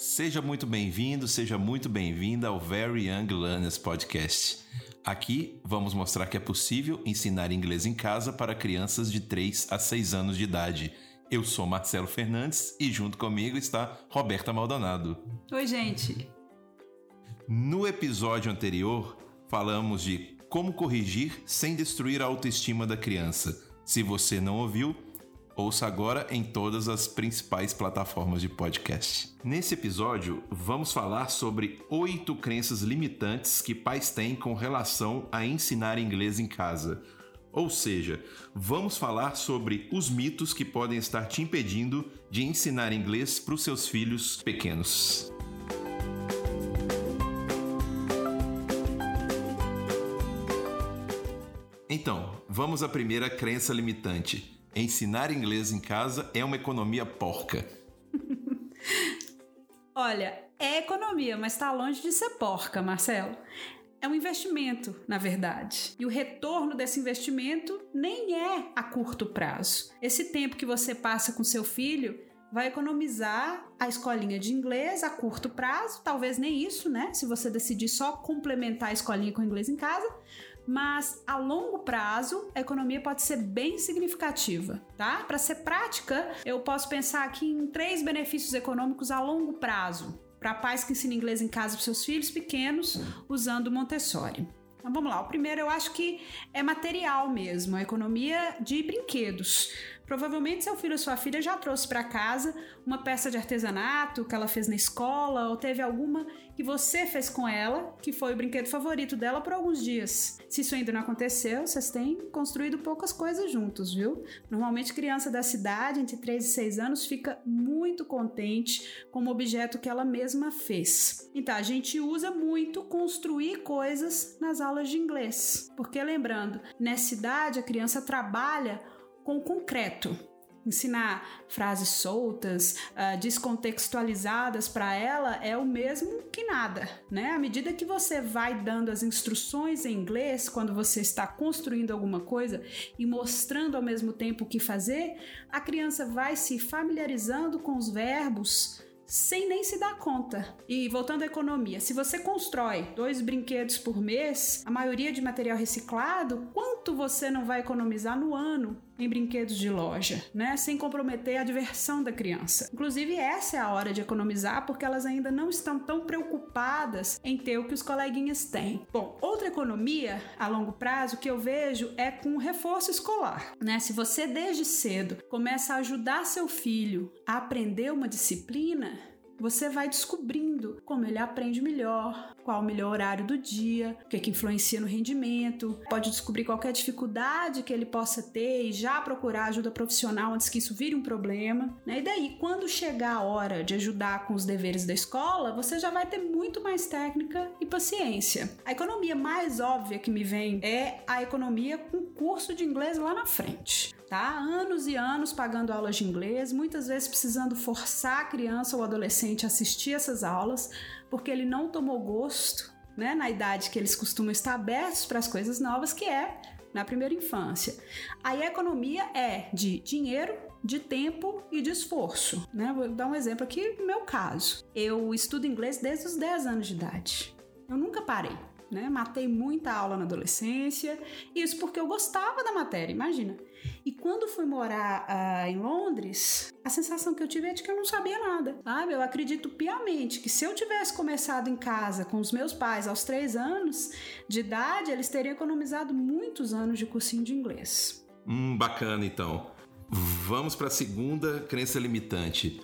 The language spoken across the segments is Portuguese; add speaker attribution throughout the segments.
Speaker 1: Seja muito bem-vindo, seja muito bem-vinda ao Very Young Learners Podcast. Aqui vamos mostrar que é possível ensinar inglês em casa para crianças de 3 a 6 anos de idade. Eu sou Marcelo Fernandes e junto comigo está Roberta Maldonado.
Speaker 2: Oi, gente.
Speaker 1: No episódio anterior, falamos de como corrigir sem destruir a autoestima da criança. Se você não ouviu, Ouça agora em todas as principais plataformas de podcast. Nesse episódio, vamos falar sobre oito crenças limitantes que pais têm com relação a ensinar inglês em casa. Ou seja, vamos falar sobre os mitos que podem estar te impedindo de ensinar inglês para os seus filhos pequenos. Então, vamos à primeira crença limitante ensinar inglês em casa é uma economia porca?
Speaker 2: Olha, é economia, mas está longe de ser porca, Marcelo. É um investimento, na verdade. E o retorno desse investimento nem é a curto prazo. Esse tempo que você passa com seu filho vai economizar a escolinha de inglês a curto prazo, talvez nem isso, né? Se você decidir só complementar a escolinha com inglês em casa, mas a longo prazo a economia pode ser bem significativa, tá? Para ser prática, eu posso pensar aqui em três benefícios econômicos a longo prazo para pais que ensinam inglês em casa para seus filhos pequenos usando Montessori. Então vamos lá. O primeiro eu acho que é material mesmo, a economia de brinquedos. Provavelmente seu filho ou sua filha já trouxe para casa uma peça de artesanato que ela fez na escola ou teve alguma que você fez com ela, que foi o brinquedo favorito dela por alguns dias. Se isso ainda não aconteceu, vocês têm construído poucas coisas juntos, viu? Normalmente criança da cidade entre 3 e 6 anos fica muito contente com o objeto que ela mesma fez. Então a gente usa muito construir coisas nas aulas de inglês, porque lembrando, nessa idade a criança trabalha com concreto. Ensinar frases soltas, uh, descontextualizadas para ela é o mesmo que nada, né? À medida que você vai dando as instruções em inglês, quando você está construindo alguma coisa e mostrando ao mesmo tempo o que fazer, a criança vai se familiarizando com os verbos sem nem se dar conta. E voltando à economia, se você constrói dois brinquedos por mês, a maioria de material reciclado, quanto você não vai economizar no ano em brinquedos de loja, né? Sem comprometer a diversão da criança. Inclusive, essa é a hora de economizar porque elas ainda não estão tão preocupadas em ter o que os coleguinhas têm. Bom, outra economia a longo prazo que eu vejo é com o reforço escolar, né? Se você desde cedo começa a ajudar seu filho a aprender uma disciplina, você vai descobrindo como ele aprende melhor, qual o melhor horário do dia, o que, é que influencia no rendimento, pode descobrir qualquer dificuldade que ele possa ter e já procurar ajuda profissional antes que isso vire um problema. Né? E daí, quando chegar a hora de ajudar com os deveres da escola, você já vai ter muito mais técnica e paciência. A economia mais óbvia que me vem é a economia com curso de inglês lá na frente tá? Anos e anos pagando aulas de inglês, muitas vezes precisando forçar a criança ou adolescente a assistir essas aulas, porque ele não tomou gosto, né, na idade que eles costumam estar abertos para as coisas novas, que é na primeira infância. Aí a economia é de dinheiro, de tempo e de esforço, né? Vou dar um exemplo aqui no meu caso. Eu estudo inglês desde os 10 anos de idade. Eu nunca parei né? Matei muita aula na adolescência, isso porque eu gostava da matéria, imagina. E quando fui morar uh, em Londres, a sensação que eu tive é de que eu não sabia nada, sabe? Eu acredito piamente que se eu tivesse começado em casa com os meus pais aos três anos de idade, eles teriam economizado muitos anos de cursinho de inglês.
Speaker 1: Hum, bacana então. Vamos para a segunda crença limitante.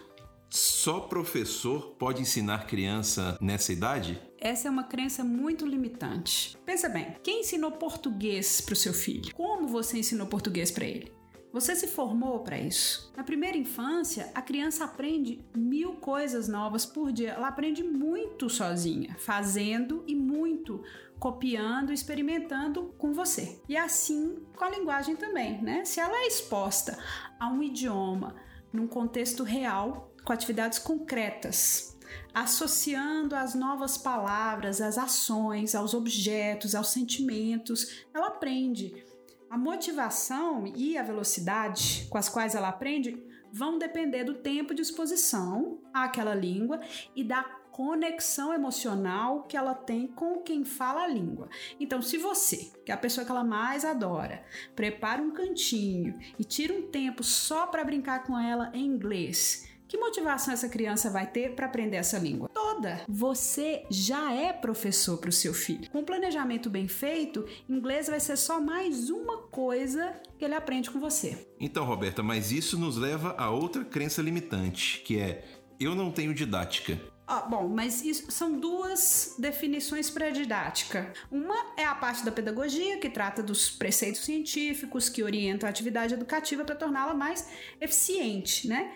Speaker 1: Só professor pode ensinar criança nessa idade?
Speaker 2: Essa é uma crença muito limitante. Pensa bem, quem ensinou português para o seu filho? Como você ensinou português para ele? Você se formou para isso? Na primeira infância, a criança aprende mil coisas novas por dia. Ela aprende muito sozinha, fazendo e muito copiando, experimentando com você. E assim com a linguagem também, né? Se ela é exposta a um idioma num contexto real, com atividades concretas, associando as novas palavras, as ações, aos objetos, aos sentimentos. Ela aprende. A motivação e a velocidade com as quais ela aprende vão depender do tempo de exposição àquela língua e da conexão emocional que ela tem com quem fala a língua. Então, se você, que é a pessoa que ela mais adora, prepara um cantinho e tira um tempo só para brincar com ela em inglês, que motivação essa criança vai ter para aprender essa língua? Toda. Você já é professor para o seu filho. Com um planejamento bem feito, inglês vai ser só mais uma coisa que ele aprende com você.
Speaker 1: Então, Roberta, mas isso nos leva a outra crença limitante, que é eu não tenho didática.
Speaker 2: Ah, bom, mas isso são duas definições para didática. Uma é a parte da pedagogia, que trata dos preceitos científicos que orientam a atividade educativa para torná-la mais eficiente, né?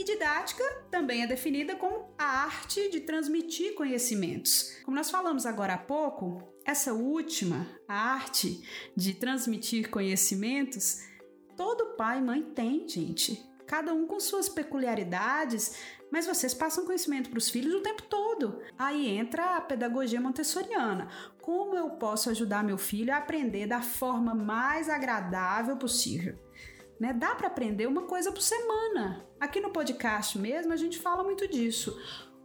Speaker 2: E didática também é definida como a arte de transmitir conhecimentos. Como nós falamos agora há pouco, essa última, a arte de transmitir conhecimentos, todo pai e mãe tem, gente. Cada um com suas peculiaridades, mas vocês passam conhecimento para os filhos o tempo todo. Aí entra a pedagogia montessoriana. Como eu posso ajudar meu filho a aprender da forma mais agradável possível? Né? Dá para aprender uma coisa por semana. Aqui no podcast mesmo a gente fala muito disso.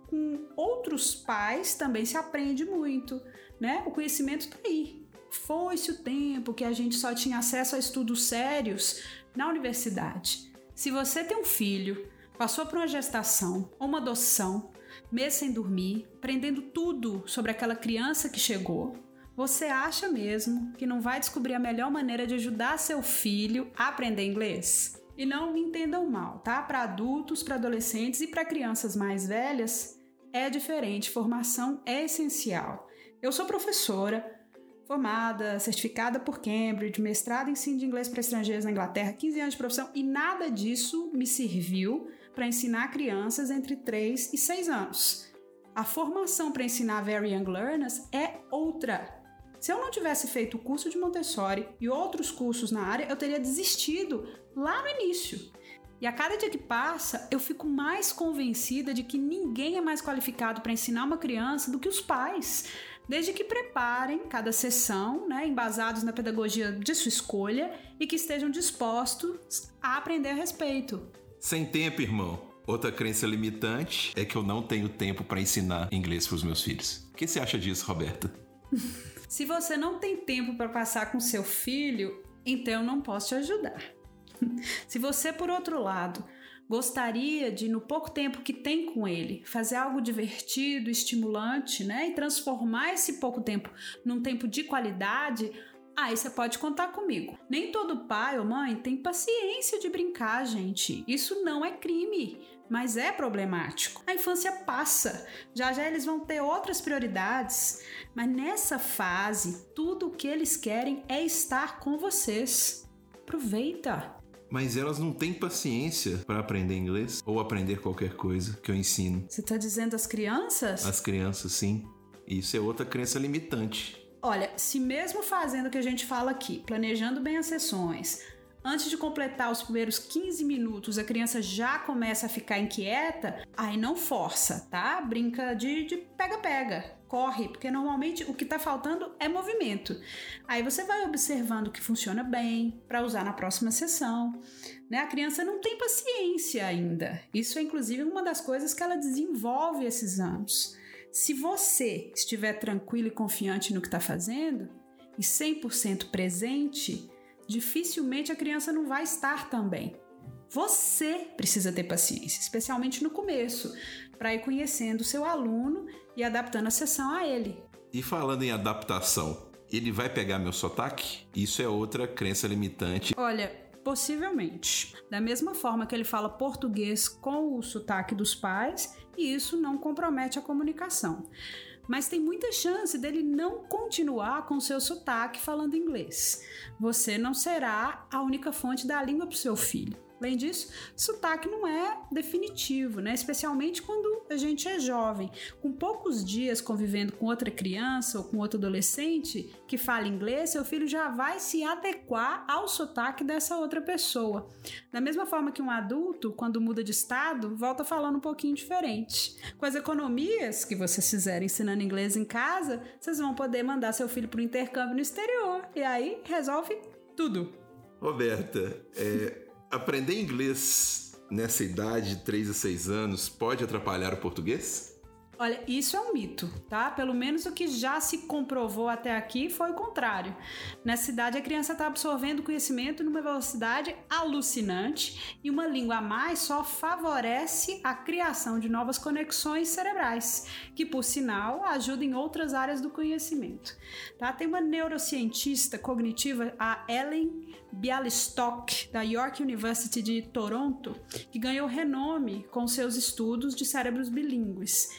Speaker 2: Com outros pais também se aprende muito, né? O conhecimento está aí. Foi-se o tempo que a gente só tinha acesso a estudos sérios na universidade. Se você tem um filho, passou por uma gestação ou uma adoção, mês sem dormir, aprendendo tudo sobre aquela criança que chegou, você acha mesmo que não vai descobrir a melhor maneira de ajudar seu filho a aprender inglês? E não me entendam mal, tá? Para adultos, para adolescentes e para crianças mais velhas é diferente. Formação é essencial. Eu sou professora, formada, certificada por Cambridge, mestrada em ensino de inglês para estrangeiros na Inglaterra, 15 anos de profissão e nada disso me serviu para ensinar crianças entre 3 e 6 anos. A formação para ensinar Very Young Learners é outra. Se eu não tivesse feito o curso de Montessori e outros cursos na área, eu teria desistido lá no início. E a cada dia que passa, eu fico mais convencida de que ninguém é mais qualificado para ensinar uma criança do que os pais. Desde que preparem cada sessão, né, embasados na pedagogia de sua escolha e que estejam dispostos a aprender a respeito.
Speaker 1: Sem tempo, irmão. Outra crença limitante é que eu não tenho tempo para ensinar inglês para os meus filhos. O que você acha disso, Roberta?
Speaker 2: Se você não tem tempo para passar com seu filho, então não posso te ajudar. Se você, por outro lado, gostaria de, no pouco tempo que tem com ele, fazer algo divertido, estimulante, né? E transformar esse pouco tempo num tempo de qualidade, aí você pode contar comigo. Nem todo pai ou mãe tem paciência de brincar, gente. Isso não é crime mas é problemático. A infância passa, já já eles vão ter outras prioridades, mas nessa fase, tudo o que eles querem é estar com vocês. Aproveita!
Speaker 1: Mas elas não têm paciência para aprender inglês ou aprender qualquer coisa que eu ensino.
Speaker 2: Você está dizendo as crianças?
Speaker 1: As crianças, sim. Isso é outra crença limitante.
Speaker 2: Olha, se mesmo fazendo o que a gente fala aqui, planejando bem as sessões, antes de completar os primeiros 15 minutos, a criança já começa a ficar inquieta, aí não força, tá? Brinca de pega-pega. Corre, porque normalmente o que está faltando é movimento. Aí você vai observando o que funciona bem para usar na próxima sessão. Né? A criança não tem paciência ainda. Isso é inclusive uma das coisas que ela desenvolve esses anos. Se você estiver tranquilo e confiante no que está fazendo e 100% presente, dificilmente a criança não vai estar também. Você precisa ter paciência, especialmente no começo, para ir conhecendo o seu aluno e adaptando a sessão a ele.
Speaker 1: E falando em adaptação, ele vai pegar meu sotaque? Isso é outra crença limitante.
Speaker 2: Olha, possivelmente. Da mesma forma que ele fala português com o sotaque dos pais, e isso não compromete a comunicação mas tem muita chance dele não continuar com seu sotaque falando inglês. Você não será a única fonte da língua para o seu filho. Além disso, sotaque não é definitivo, né? Especialmente quando a gente é jovem. Com poucos dias convivendo com outra criança ou com outro adolescente que fala inglês, seu filho já vai se adequar ao sotaque dessa outra pessoa. Da mesma forma que um adulto, quando muda de estado, volta falando um pouquinho diferente. Com as economias que vocês fizerem ensinando inglês em casa, vocês vão poder mandar seu filho para o intercâmbio no exterior. E aí resolve tudo.
Speaker 1: Roberta, é, aprender inglês nessa idade de 3 a 6 anos pode atrapalhar o português?
Speaker 2: Olha, isso é um mito, tá? Pelo menos o que já se comprovou até aqui foi o contrário. Nessa idade, a criança está absorvendo conhecimento numa velocidade alucinante e uma língua a mais só favorece a criação de novas conexões cerebrais, que, por sinal, ajudam em outras áreas do conhecimento. Tá? Tem uma neurocientista cognitiva, a Ellen Bialystok, da York University de Toronto, que ganhou renome com seus estudos de cérebros bilíngues.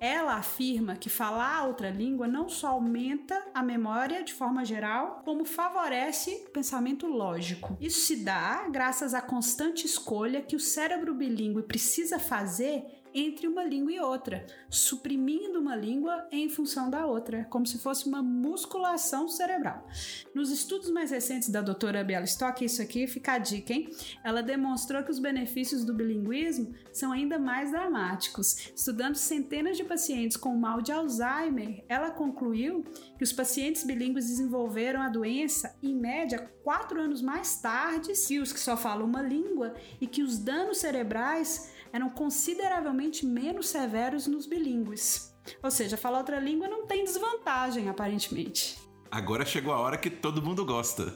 Speaker 2: Ela afirma que falar outra língua não só aumenta a memória de forma geral, como favorece o pensamento lógico. Isso se dá graças à constante escolha que o cérebro bilíngue precisa fazer entre uma língua e outra, suprimindo uma língua em função da outra, como se fosse uma musculação cerebral. Nos estudos mais recentes da doutora Bialystok, isso aqui fica a dica, hein? Ela demonstrou que os benefícios do bilinguismo são ainda mais dramáticos. Estudando centenas de pacientes com mal de Alzheimer, ela concluiu que os pacientes bilíngues desenvolveram a doença, em média, quatro anos mais tarde que os que só falam uma língua e que os danos cerebrais eram consideravelmente menos severos nos bilíngues. Ou seja, falar outra língua não tem desvantagem, aparentemente.
Speaker 1: Agora chegou a hora que todo mundo gosta.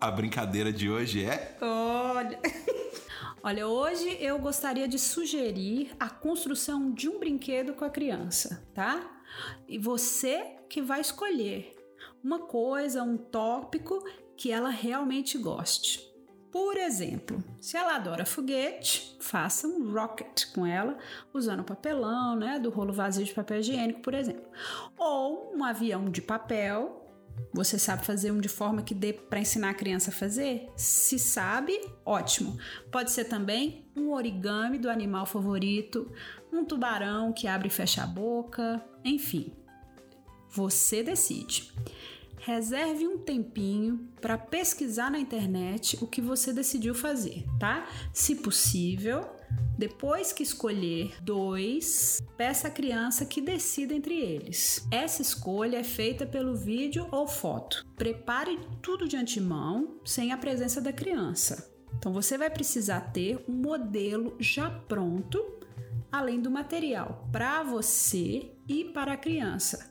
Speaker 1: A brincadeira de hoje é.
Speaker 2: Olha. Olha, hoje eu gostaria de sugerir a construção de um brinquedo com a criança, tá? E você que vai escolher uma coisa, um tópico que ela realmente goste. Por exemplo, se ela adora foguete, faça um rocket com ela, usando papelão, né, do rolo vazio de papel higiênico, por exemplo. Ou um avião de papel. Você sabe fazer um de forma que dê para ensinar a criança a fazer? Se sabe, ótimo. Pode ser também um origami do animal favorito, um tubarão que abre e fecha a boca, enfim. Você decide. Reserve um tempinho para pesquisar na internet o que você decidiu fazer, tá? Se possível, depois que escolher dois, peça à criança que decida entre eles. Essa escolha é feita pelo vídeo ou foto. Prepare tudo de antemão, sem a presença da criança. Então você vai precisar ter um modelo já pronto, além do material para você e para a criança.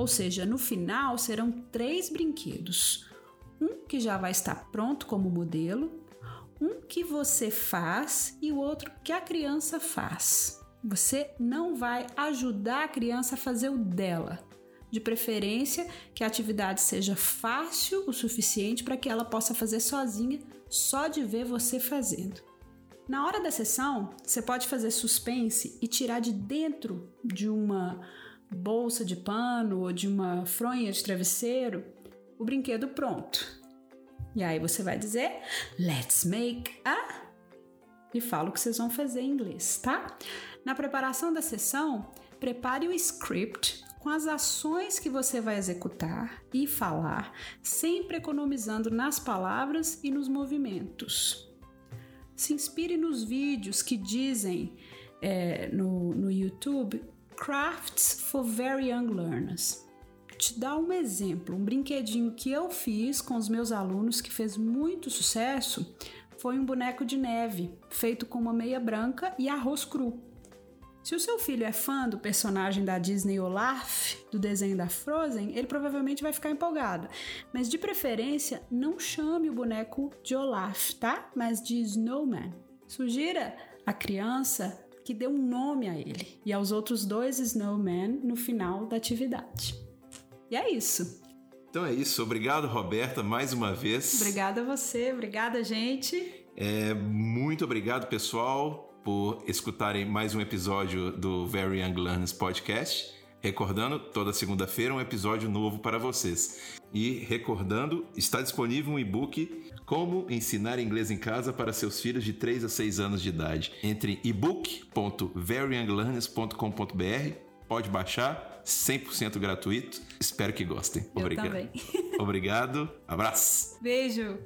Speaker 2: Ou seja, no final serão três brinquedos: um que já vai estar pronto como modelo, um que você faz e o outro que a criança faz. Você não vai ajudar a criança a fazer o dela. De preferência, que a atividade seja fácil o suficiente para que ela possa fazer sozinha, só de ver você fazendo. Na hora da sessão, você pode fazer suspense e tirar de dentro de uma bolsa de pano ou de uma fronha de travesseiro o brinquedo pronto. E aí você vai dizer let's make a e fala o que vocês vão fazer em inglês, tá? Na preparação da sessão, prepare o script com as ações que você vai executar e falar, sempre economizando nas palavras e nos movimentos. Se inspire nos vídeos que dizem é, no, no YouTube Crafts for Very Young Learners. Te dar um exemplo, um brinquedinho que eu fiz com os meus alunos que fez muito sucesso foi um boneco de neve feito com uma meia branca e arroz cru. Se o seu filho é fã do personagem da Disney Olaf, do desenho da Frozen, ele provavelmente vai ficar empolgado. Mas de preferência, não chame o boneco de Olaf, tá? Mas de Snowman. Sugira a criança que deu um nome a ele e aos outros dois Snowmen no final da atividade. E é isso.
Speaker 1: Então é isso. Obrigado, Roberta, mais uma vez.
Speaker 2: Obrigada a você, obrigada, gente.
Speaker 1: É, muito obrigado, pessoal, por escutarem mais um episódio do Very Young Learners Podcast. Recordando, toda segunda-feira um episódio novo para vocês. E recordando, está disponível um e-book Como ensinar inglês em casa para seus filhos de 3 a 6 anos de idade. Entre ebook.veryyounglearners.com.br, pode baixar, 100% gratuito. Espero que gostem. Obrigado. Obrigado. Abraço.
Speaker 2: Beijo.